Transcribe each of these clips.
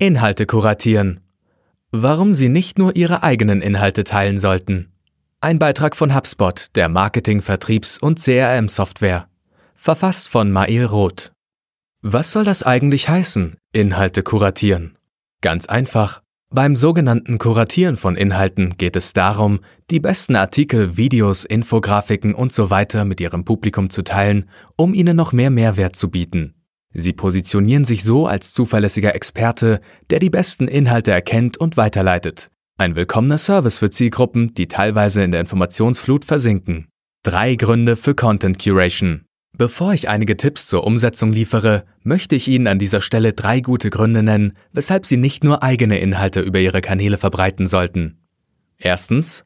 Inhalte kuratieren. Warum Sie nicht nur Ihre eigenen Inhalte teilen sollten. Ein Beitrag von HubSpot, der Marketing-, Vertriebs- und CRM-Software. Verfasst von Mail Roth. Was soll das eigentlich heißen, Inhalte kuratieren? Ganz einfach. Beim sogenannten Kuratieren von Inhalten geht es darum, die besten Artikel, Videos, Infografiken und so mit Ihrem Publikum zu teilen, um Ihnen noch mehr Mehrwert zu bieten. Sie positionieren sich so als zuverlässiger Experte, der die besten Inhalte erkennt und weiterleitet. Ein willkommener Service für Zielgruppen, die teilweise in der Informationsflut versinken. Drei Gründe für Content Curation. Bevor ich einige Tipps zur Umsetzung liefere, möchte ich Ihnen an dieser Stelle drei gute Gründe nennen, weshalb Sie nicht nur eigene Inhalte über Ihre Kanäle verbreiten sollten. Erstens,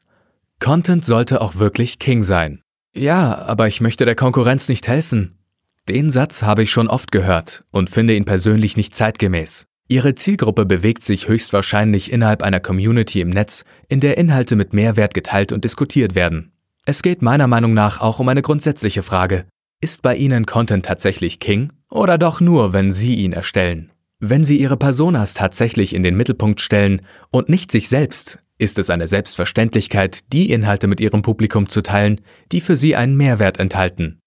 Content sollte auch wirklich King sein. Ja, aber ich möchte der Konkurrenz nicht helfen. Den Satz habe ich schon oft gehört und finde ihn persönlich nicht zeitgemäß. Ihre Zielgruppe bewegt sich höchstwahrscheinlich innerhalb einer Community im Netz, in der Inhalte mit Mehrwert geteilt und diskutiert werden. Es geht meiner Meinung nach auch um eine grundsätzliche Frage. Ist bei Ihnen Content tatsächlich King oder doch nur, wenn Sie ihn erstellen? Wenn Sie Ihre Personas tatsächlich in den Mittelpunkt stellen und nicht sich selbst, ist es eine Selbstverständlichkeit, die Inhalte mit Ihrem Publikum zu teilen, die für Sie einen Mehrwert enthalten.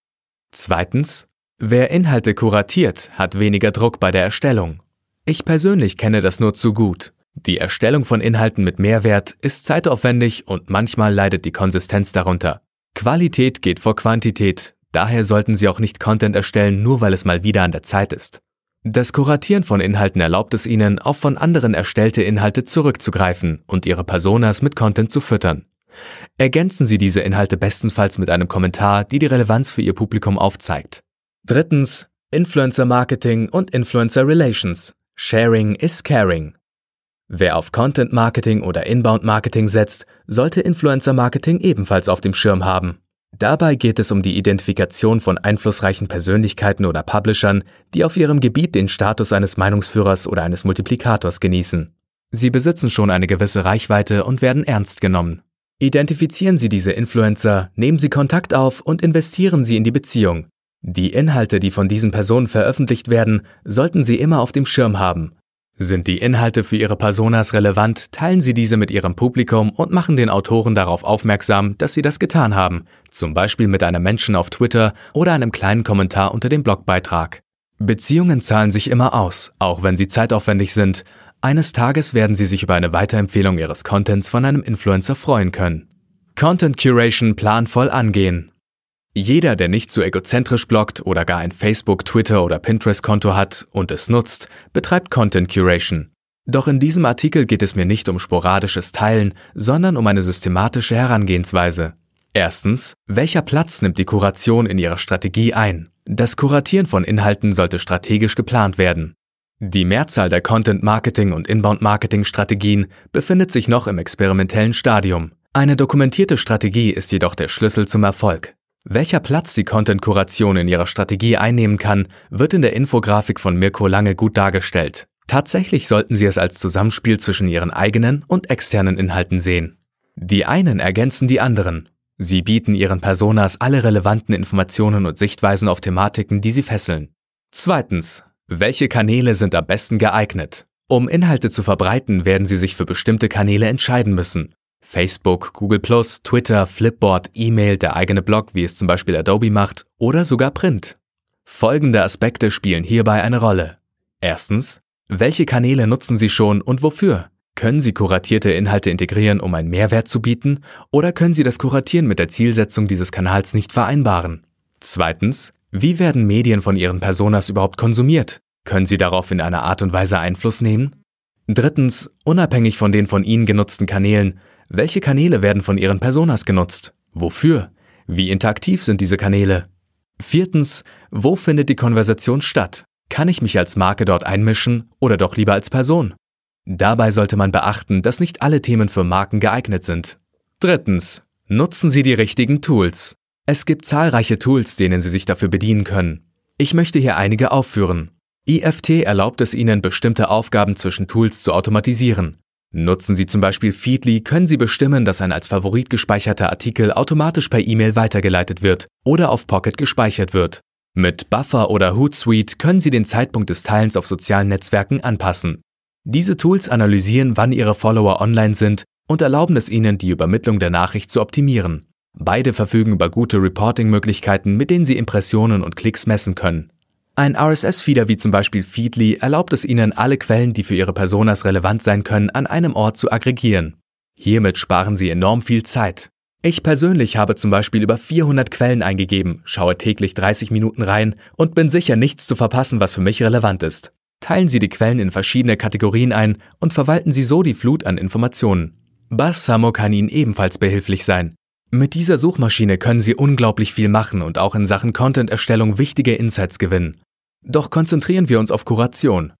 Zweitens, Wer Inhalte kuratiert, hat weniger Druck bei der Erstellung. Ich persönlich kenne das nur zu gut. Die Erstellung von Inhalten mit Mehrwert ist zeitaufwendig und manchmal leidet die Konsistenz darunter. Qualität geht vor Quantität, daher sollten Sie auch nicht Content erstellen, nur weil es mal wieder an der Zeit ist. Das Kuratieren von Inhalten erlaubt es Ihnen, auf von anderen erstellte Inhalte zurückzugreifen und Ihre Personas mit Content zu füttern. Ergänzen Sie diese Inhalte bestenfalls mit einem Kommentar, die die Relevanz für Ihr Publikum aufzeigt. Drittens, Influencer Marketing und Influencer Relations. Sharing is caring. Wer auf Content Marketing oder Inbound Marketing setzt, sollte Influencer Marketing ebenfalls auf dem Schirm haben. Dabei geht es um die Identifikation von einflussreichen Persönlichkeiten oder Publishern, die auf ihrem Gebiet den Status eines Meinungsführers oder eines Multiplikators genießen. Sie besitzen schon eine gewisse Reichweite und werden ernst genommen. Identifizieren Sie diese Influencer, nehmen Sie Kontakt auf und investieren Sie in die Beziehung, die Inhalte, die von diesen Personen veröffentlicht werden, sollten Sie immer auf dem Schirm haben. Sind die Inhalte für Ihre Personas relevant, teilen Sie diese mit Ihrem Publikum und machen den Autoren darauf aufmerksam, dass Sie das getan haben, zum Beispiel mit einem Menschen auf Twitter oder einem kleinen Kommentar unter dem Blogbeitrag. Beziehungen zahlen sich immer aus, auch wenn sie zeitaufwendig sind. Eines Tages werden Sie sich über eine Weiterempfehlung Ihres Contents von einem Influencer freuen können. Content Curation planvoll angehen. Jeder, der nicht zu egozentrisch bloggt oder gar ein Facebook, Twitter oder Pinterest-Konto hat und es nutzt, betreibt Content Curation. Doch in diesem Artikel geht es mir nicht um sporadisches Teilen, sondern um eine systematische Herangehensweise. Erstens, welcher Platz nimmt die Kuration in Ihrer Strategie ein? Das Kuratieren von Inhalten sollte strategisch geplant werden. Die Mehrzahl der Content-Marketing- und Inbound-Marketing-Strategien befindet sich noch im experimentellen Stadium. Eine dokumentierte Strategie ist jedoch der Schlüssel zum Erfolg. Welcher Platz die Content-Kuration in ihrer Strategie einnehmen kann, wird in der Infografik von Mirko Lange gut dargestellt. Tatsächlich sollten Sie es als Zusammenspiel zwischen Ihren eigenen und externen Inhalten sehen. Die einen ergänzen die anderen. Sie bieten Ihren Personas alle relevanten Informationen und Sichtweisen auf Thematiken, die sie fesseln. Zweitens. Welche Kanäle sind am besten geeignet? Um Inhalte zu verbreiten, werden Sie sich für bestimmte Kanäle entscheiden müssen. Facebook, Google Twitter, Flipboard, E-Mail, der eigene Blog, wie es zum Beispiel Adobe macht, oder sogar Print. Folgende Aspekte spielen hierbei eine Rolle. Erstens, welche Kanäle nutzen Sie schon und wofür? Können Sie kuratierte Inhalte integrieren, um einen Mehrwert zu bieten, oder können Sie das Kuratieren mit der Zielsetzung dieses Kanals nicht vereinbaren? Zweitens, wie werden Medien von Ihren Personas überhaupt konsumiert? Können Sie darauf in einer Art und Weise Einfluss nehmen? Drittens, unabhängig von den von Ihnen genutzten Kanälen, welche Kanäle werden von Ihren Personas genutzt? Wofür? Wie interaktiv sind diese Kanäle? Viertens, wo findet die Konversation statt? Kann ich mich als Marke dort einmischen oder doch lieber als Person? Dabei sollte man beachten, dass nicht alle Themen für Marken geeignet sind. Drittens, nutzen Sie die richtigen Tools. Es gibt zahlreiche Tools, denen Sie sich dafür bedienen können. Ich möchte hier einige aufführen. IFT erlaubt es Ihnen, bestimmte Aufgaben zwischen Tools zu automatisieren. Nutzen Sie zum Beispiel Feedly, können Sie bestimmen, dass ein als Favorit gespeicherter Artikel automatisch per E-Mail weitergeleitet wird oder auf Pocket gespeichert wird. Mit Buffer oder Hootsuite können Sie den Zeitpunkt des Teilens auf sozialen Netzwerken anpassen. Diese Tools analysieren, wann ihre Follower online sind und erlauben es ihnen, die Übermittlung der Nachricht zu optimieren. Beide verfügen über gute Reporting-Möglichkeiten, mit denen sie Impressionen und Klicks messen können. Ein RSS-Feeder wie zum Beispiel Feedly erlaubt es Ihnen, alle Quellen, die für Ihre Personas relevant sein können, an einem Ort zu aggregieren. Hiermit sparen Sie enorm viel Zeit. Ich persönlich habe zum Beispiel über 400 Quellen eingegeben, schaue täglich 30 Minuten rein und bin sicher, nichts zu verpassen, was für mich relevant ist. Teilen Sie die Quellen in verschiedene Kategorien ein und verwalten Sie so die Flut an Informationen. Bassamo kann Ihnen ebenfalls behilflich sein. Mit dieser Suchmaschine können Sie unglaublich viel machen und auch in Sachen Content-Erstellung wichtige Insights gewinnen. Doch konzentrieren wir uns auf Kuration.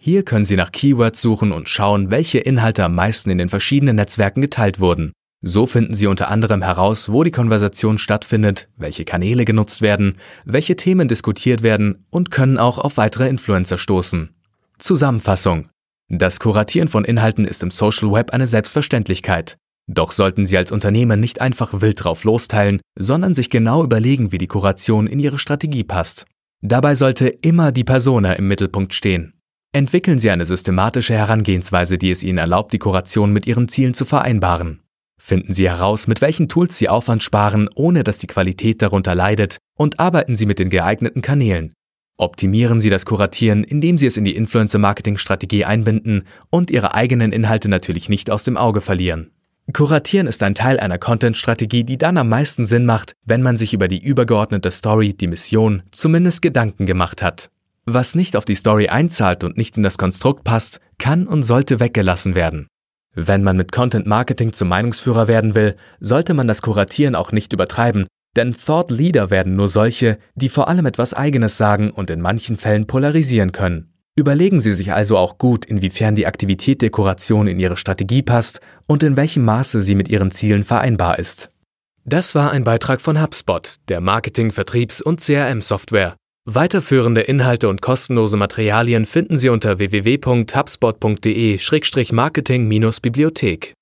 Hier können Sie nach Keywords suchen und schauen, welche Inhalte am meisten in den verschiedenen Netzwerken geteilt wurden. So finden Sie unter anderem heraus, wo die Konversation stattfindet, welche Kanäle genutzt werden, welche Themen diskutiert werden und können auch auf weitere Influencer stoßen. Zusammenfassung. Das Kuratieren von Inhalten ist im Social Web eine Selbstverständlichkeit. Doch sollten Sie als Unternehmen nicht einfach wild drauf losteilen, sondern sich genau überlegen, wie die Kuration in Ihre Strategie passt. Dabei sollte immer die Persona im Mittelpunkt stehen. Entwickeln Sie eine systematische Herangehensweise, die es Ihnen erlaubt, die Kuration mit Ihren Zielen zu vereinbaren. Finden Sie heraus, mit welchen Tools Sie Aufwand sparen, ohne dass die Qualität darunter leidet, und arbeiten Sie mit den geeigneten Kanälen. Optimieren Sie das Kuratieren, indem Sie es in die Influencer-Marketing-Strategie einbinden und Ihre eigenen Inhalte natürlich nicht aus dem Auge verlieren. Kuratieren ist ein Teil einer Content-Strategie, die dann am meisten Sinn macht, wenn man sich über die übergeordnete Story, die Mission, zumindest Gedanken gemacht hat. Was nicht auf die Story einzahlt und nicht in das Konstrukt passt, kann und sollte weggelassen werden. Wenn man mit Content Marketing zum Meinungsführer werden will, sollte man das Kuratieren auch nicht übertreiben, denn Thought Leader werden nur solche, die vor allem etwas Eigenes sagen und in manchen Fällen polarisieren können. Überlegen Sie sich also auch gut, inwiefern die Aktivität der Kuration in Ihre Strategie passt und in welchem Maße sie mit Ihren Zielen vereinbar ist. Das war ein Beitrag von HubSpot, der Marketing-, Vertriebs- und CRM-Software. Weiterführende Inhalte und kostenlose Materialien finden Sie unter www.hubspot.de-marketing-bibliothek.